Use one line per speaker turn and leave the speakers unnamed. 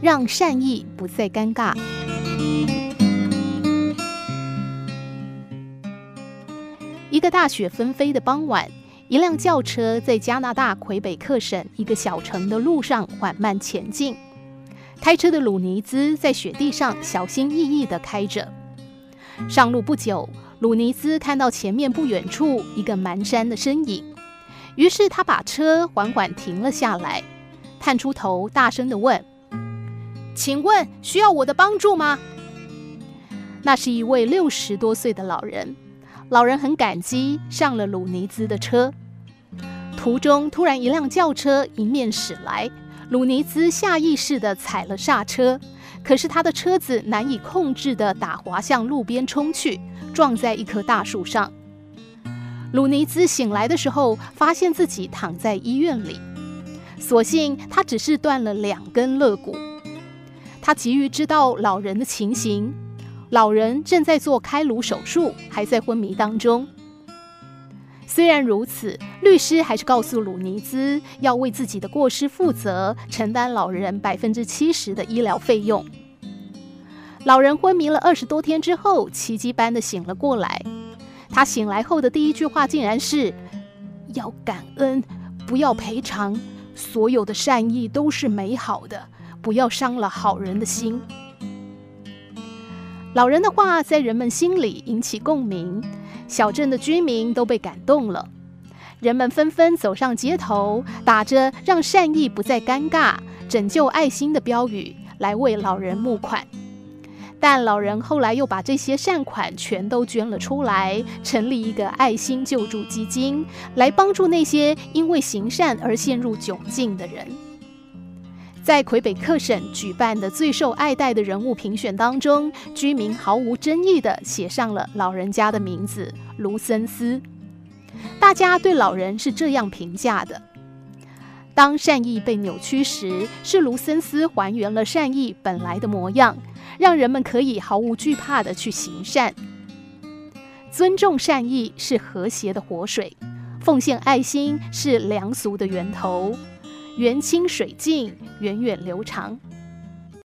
让善意不再尴尬。一个大雪纷飞的傍晚，一辆轿车在加拿大魁北克省一个小城的路上缓慢前进。开车的鲁尼兹在雪地上小心翼翼地开着。上路不久，鲁尼兹看到前面不远处一个蹒跚的身影，于是他把车缓缓停了下来，探出头，大声地问：“请问需要我的帮助吗？”那是一位六十多岁的老人，老人很感激，上了鲁尼兹的车。途中突然一辆轿车迎面驶来，鲁尼兹下意识地踩了刹车。可是他的车子难以控制地打滑向路边冲去，撞在一棵大树上。鲁尼兹醒来的时候，发现自己躺在医院里。所幸他只是断了两根肋骨。他急于知道老人的情形，老人正在做开颅手术，还在昏迷当中。虽然如此，律师还是告诉鲁尼兹要为自己的过失负责，承担老人百分之七十的医疗费用。老人昏迷了二十多天之后，奇迹般的醒了过来。他醒来后的第一句话竟然是：“要感恩，不要赔偿，所有的善意都是美好的，不要伤了好人的心。”老人的话在人们心里引起共鸣。小镇的居民都被感动了，人们纷纷走上街头，打着“让善意不再尴尬，拯救爱心”的标语来为老人募款。但老人后来又把这些善款全都捐了出来，成立一个爱心救助基金，来帮助那些因为行善而陷入窘境的人。在魁北克省举办的最受爱戴的人物评选当中，居民毫无争议地写上了老人家的名字——卢森斯。大家对老人是这样评价的：当善意被扭曲时，是卢森斯还原了善意本来的模样，让人们可以毫无惧怕地去行善。尊重善意是和谐的活水，奉献爱心是良俗的源头。源清水净，源远流长。